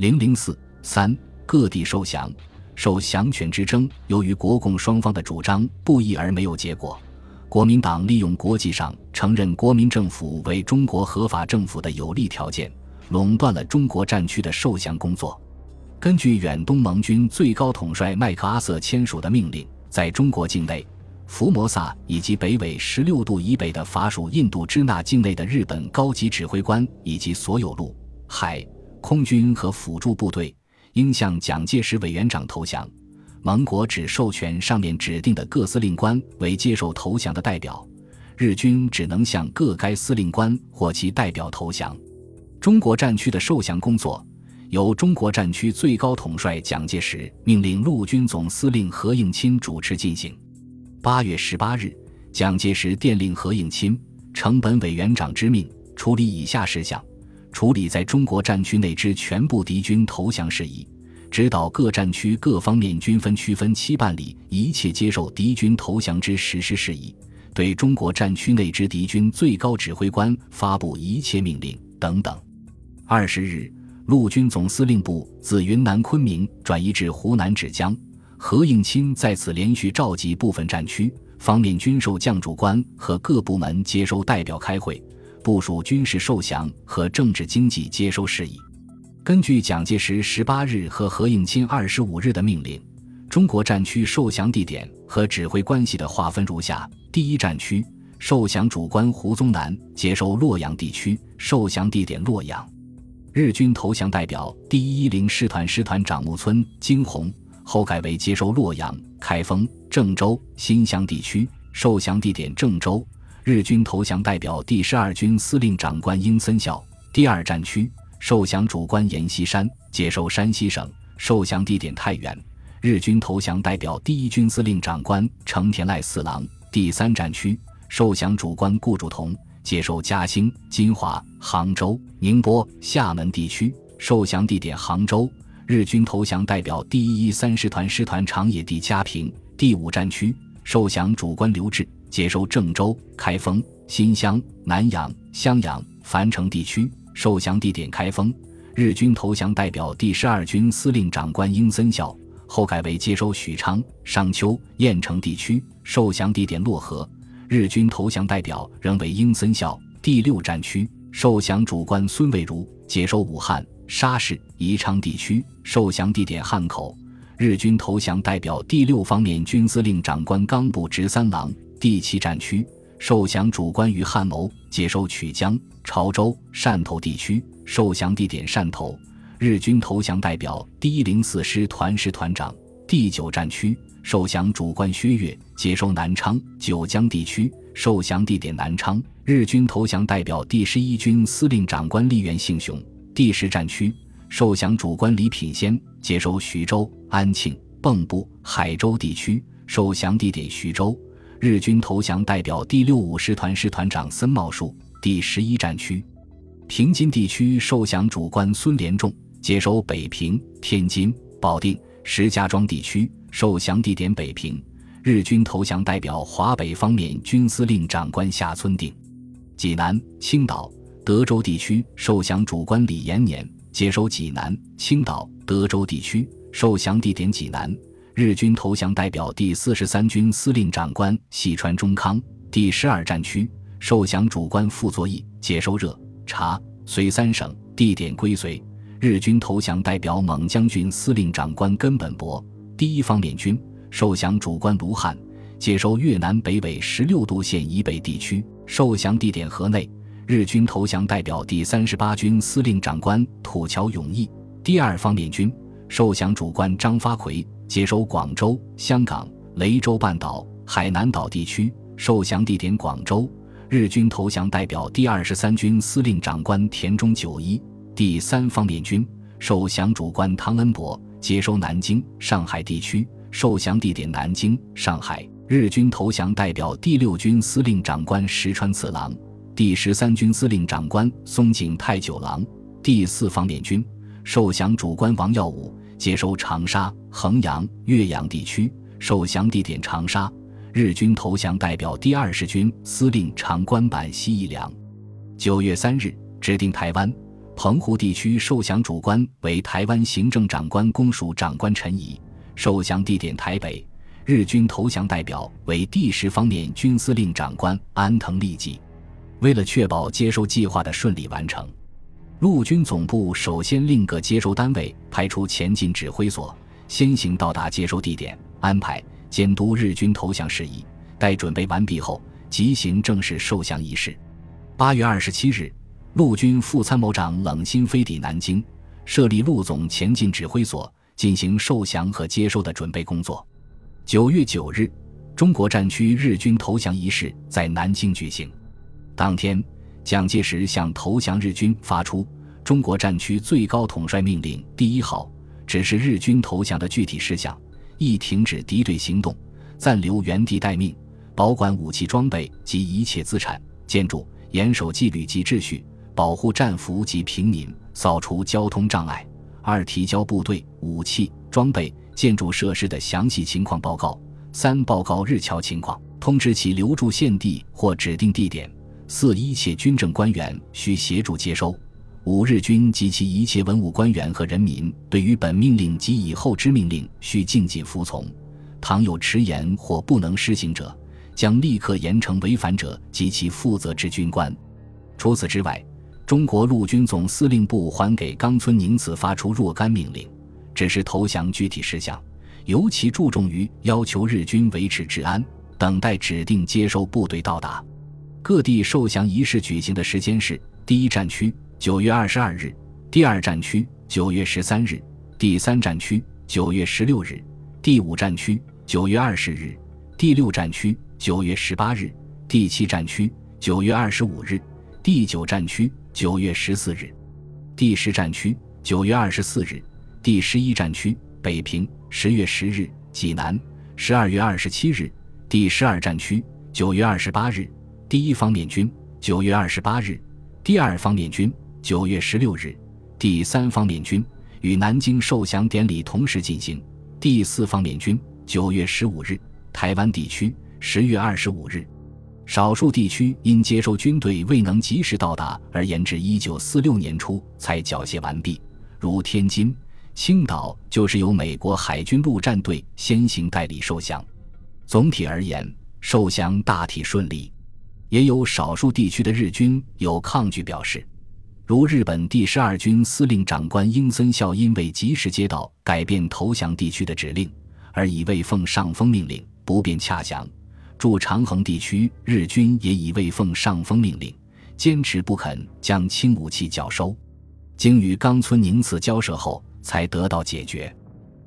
零零四三各地受降，受降权之争，由于国共双方的主张不一而没有结果。国民党利用国际上承认国民政府为中国合法政府的有利条件，垄断了中国战区的受降工作。根据远东盟军最高统帅麦克阿瑟签署的命令，在中国境内。福摩萨以及北纬十六度以北的法属印度支那境内的日本高级指挥官以及所有陆、海、空军和辅助部队，应向蒋介石委员长投降。盟国只授权上面指定的各司令官为接受投降的代表，日军只能向各该司令官或其代表投降。中国战区的受降工作由中国战区最高统帅蒋介石命令陆军总司令何应钦主持进行。八月十八日，蒋介石电令何应钦，承本委员长之命，处理以下事项：处理在中国战区内之全部敌军投降事宜，指导各战区各方面军分区分期办理一切接受敌军投降之实施事宜，对中国战区内之敌军最高指挥官发布一切命令等等。二十日，陆军总司令部自云南昆明转移至湖南芷江。何应钦在此连续召集部分战区方面军受将主官和各部门接收代表开会，部署军事受降和政治经济接收事宜。根据蒋介石十八日和何应钦二十五日的命令，中国战区受降地点和指挥关系的划分如下：第一战区受降主官胡宗南接收洛阳地区，受降地点洛阳；日军投降代表第一零师团师团长木村惊鸿。后改为接收洛阳、开封、郑州、新乡地区，受降地点郑州。日军投降代表第十二军司令长官英森孝。第二战区受降主官阎锡山，接收山西省，受降地点太原。日军投降代表第一军司令长官成田赖四郎。第三战区受降主官顾祝同，接收嘉兴、金华、杭州、宁波、厦门地区，受降地点杭州。日军投降代表第一三师团师团长野地嘉平，第五战区受降主官刘志接收郑州、开封、新乡、南阳、襄阳、樊城地区，受降地点开封。日军投降代表第十二军司令长官英森孝，后改为接收许昌、商丘、燕城地区，受降地点漯河。日军投降代表仍为英森孝。第六战区受降主官孙蔚如接收武汉。沙市、宜昌地区受降地点汉口，日军投降代表第六方面军司令长官冈部直三郎。第七战区受降主官于汉谋，接收曲江、潮州、汕头地区，受降地点汕头。日军投降代表第一零四师团师团长。第九战区受降主官薛岳，接收南昌、九江地区，受降地点南昌。日军投降代表第十一军司令长官立原幸雄。第十战区受降主官李品仙接收徐州、安庆、蚌埠、海州地区，受降地点徐州。日军投降代表第六五师团师团长森茂树。第十一战区平津地区受降主官孙连仲接收北平、天津、保定、石家庄地区，受降地点北平。日军投降代表华北方面军司令长官夏村定。济南、青岛。德州地区受降主官李延年接收济南、青岛、德州地区，受降地点济南。日军投降代表第四十三军司令长官细川忠康。第十二战区受降主官傅作义接收热、察、绥三省，地点归绥。日军投降代表蒙将军司令长官根本博。第一方面军受降主官卢汉接收越南北纬十六度线以北地区，受降地点河内。日军投降代表第三十八军司令长官土桥永义，第二方面军受降主官张发奎接收广州、香港、雷州半岛、海南岛地区，受降地点广州。日军投降代表第二十三军司令长官田中久一，第三方面军受降主官汤恩伯接收南京、上海地区，受降地点南京、上海。日军投降代表第六军司令长官石川次郎。第十三军司令长官松井太久郎，第四方面军受降主官王耀武接收长沙、衡阳、岳阳地区，受降地点长沙。日军投降代表第二十军司令长官板西一良。九月三日，指定台湾、澎湖地区受降主官为台湾行政长官公署长官陈仪，受降地点台北。日军投降代表为第十方面军司令长官安藤利吉。为了确保接收计划的顺利完成，陆军总部首先令各接收单位派出前进指挥所，先行到达接收地点，安排监督日军投降事宜。待准备完毕后，即行正式受降仪式。八月二十七日。陆军副参谋长冷心飞抵南京，设立陆总前进指挥所，进行受降和接收的准备工作。九月九日，中国战区日军投降仪式在南京举行。当天，蒋介石向投降日军发出中国战区最高统帅命令第一号，指示日军投降的具体事项：一、停止敌对行动，暂留原地待命，保管武器装备及一切资产建筑，严守纪律及秩序。保护战俘及平民，扫除交通障碍。二、提交部队武器装备、建筑设施的详细情况报告。三、报告日侨情况，通知其留驻现地或指定地点。四、一切军政官员需协助接收。五、日军及其一切文武官员和人民，对于本命令及以后之命令，需静静服从。倘有迟延或不能施行者，将立刻严惩违反者及其负责之军官。除此之外，中国陆军总司令部还给冈村宁次发出若干命令，只是投降具体事项，尤其注重于要求日军维持治安，等待指定接收部队到达。各地受降仪式举行的时间是：第一战区九月二十二日，第二战区九月十三日，第三战区九月十六日，第五战区九月二十日，第六战区九月十八日，第七战区九月二十五日，第九战区。九月十四日，第十战区；九月二十四日，第十一战区北平；十月十日，济南；十二月二十七日，第十二战区；九月二十八日，第一方面军；九月二十八日，第二方面军；九月十六日，第三方面军与南京受降典礼同时进行；第四方面军；九月十五日，台湾地区；十月二十五日。少数地区因接收军队未能及时到达而延至一九四六年初才缴械完毕，如天津、青岛就是由美国海军陆战队先行代理受降。总体而言，受降大体顺利，也有少数地区的日军有抗拒表示，如日本第十二军司令长官英森孝因未及时接到改变投降地区的指令，而已未奉上峰命令，不便洽降。驻长衡地区日军也已未奉上峰命令，坚持不肯将轻武器缴收，经与冈村宁次交涉后才得到解决。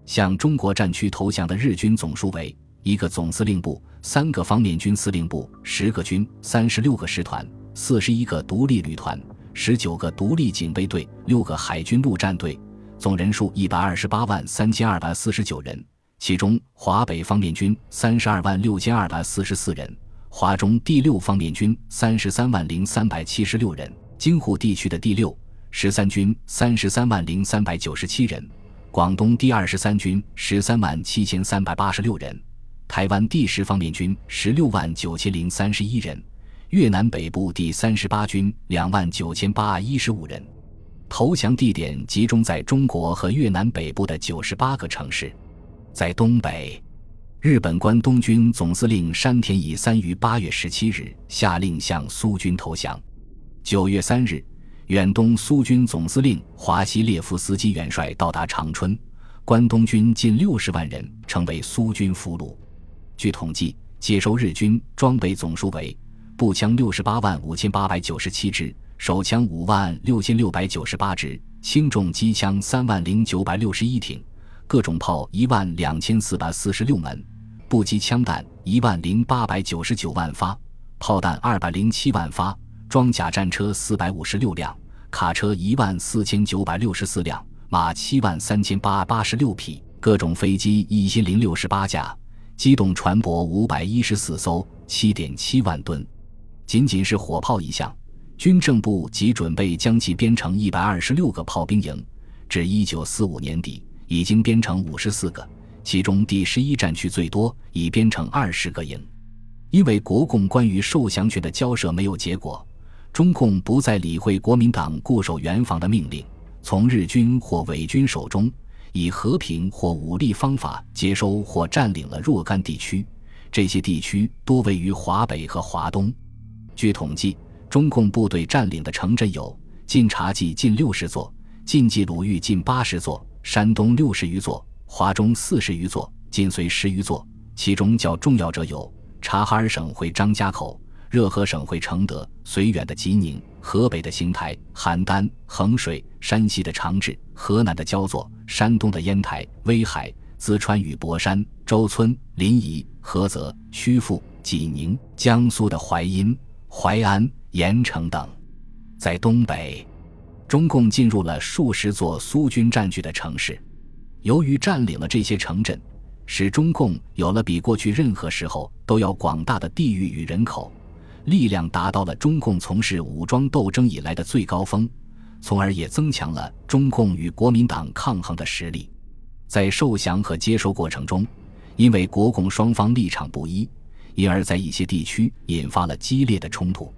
向中国战区投降的日军总数为一个总司令部、三个方面军司令部、十个军、三十六个师团、四十一个独立旅团、十九个独立警备队、六个海军陆战队，总人数一百二十八万三千二百四十九人。其中，华北方面军三十二万六千二百四十四人，华中第六方面军三十三万零三百七十六人，京沪地区的第六、十三军三十三万零三百九十七人，广东第二十三军十三万七千三百八十六人，台湾第十方面军十六万九千零三十一人，越南北部第三十八军两万九千八一十五人。投降地点集中在中国和越南北部的九十八个城市。在东北，日本关东军总司令山田乙三于八月十七日下令向苏军投降。九月三日，远东苏军总司令华西列夫斯基元帅到达长春，关东军近六十万人成为苏军俘虏。据统计，接收日军装备总数为：步枪六十八万五千八百九十七支，手枪五万六千六百九十八支，轻重机枪三万零九百六十一挺。各种炮一万两千四百四十六门，步机枪弹一万零八百九十九万发，炮弹二百零七万发，装甲战车四百五十六辆，卡车一万四千九百六十四辆，马七万三千八八十六匹，各种飞机一千零六十八架，机动船舶五百一十四艘，七点七万吨。仅仅是火炮一项，军政部即准备将其编成一百二十六个炮兵营，至一九四五年底。已经编成五十四个，其中第十一战区最多，已编成二十个营。因为国共关于受降权的交涉没有结果，中共不再理会国民党固守原防的命令，从日军或伪军手中以和平或武力方法接收或占领了若干地区，这些地区多位于华北和华东。据统计，中共部队占领的城镇有晋察冀近六十座，晋冀鲁豫近八十座，山东六十余座，华中四十余座，晋绥十余座。其中较重要者有察哈尔省会张家口。热河省会承德、绥远的吉宁、河北的邢台、邯郸、衡水、山西的长治、河南的焦作、山东的烟台、威海、淄川与博山、周村、临沂、菏泽、曲阜、济宁，江苏的淮阴、淮安、盐城等。在东北，中共进入了数十座苏军占据的城市。由于占领了这些城镇，使中共有了比过去任何时候都要广大的地域与人口。力量达到了中共从事武装斗争以来的最高峰，从而也增强了中共与国民党抗衡的实力。在受降和接收过程中，因为国共双方立场不一，因而，在一些地区引发了激烈的冲突，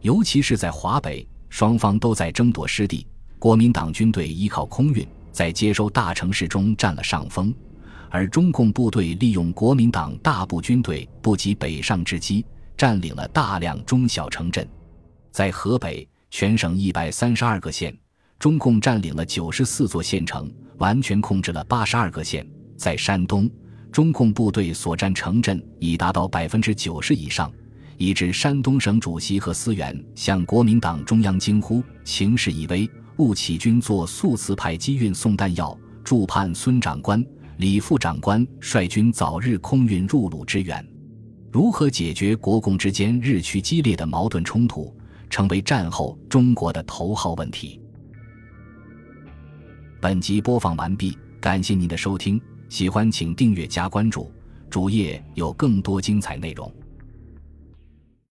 尤其是在华北，双方都在争夺失地。国民党军队依靠空运，在接收大城市中占了上风，而中共部队利用国民党大部军队不及北上之机。占领了大量中小城镇，在河北全省一百三十二个县，中共占领了九十四座县城，完全控制了八十二个县。在山东，中共部队所占城镇已达到百分之九十以上，以致山东省主席贺思源向国民党中央惊呼：“情势已危，务起军作速次派机运送弹药，助盼孙长官、李副长官率军早日空运入鲁支援。”如何解决国共之间日趋激烈的矛盾冲突，成为战后中国的头号问题。本集播放完毕，感谢您的收听，喜欢请订阅加关注，主页有更多精彩内容。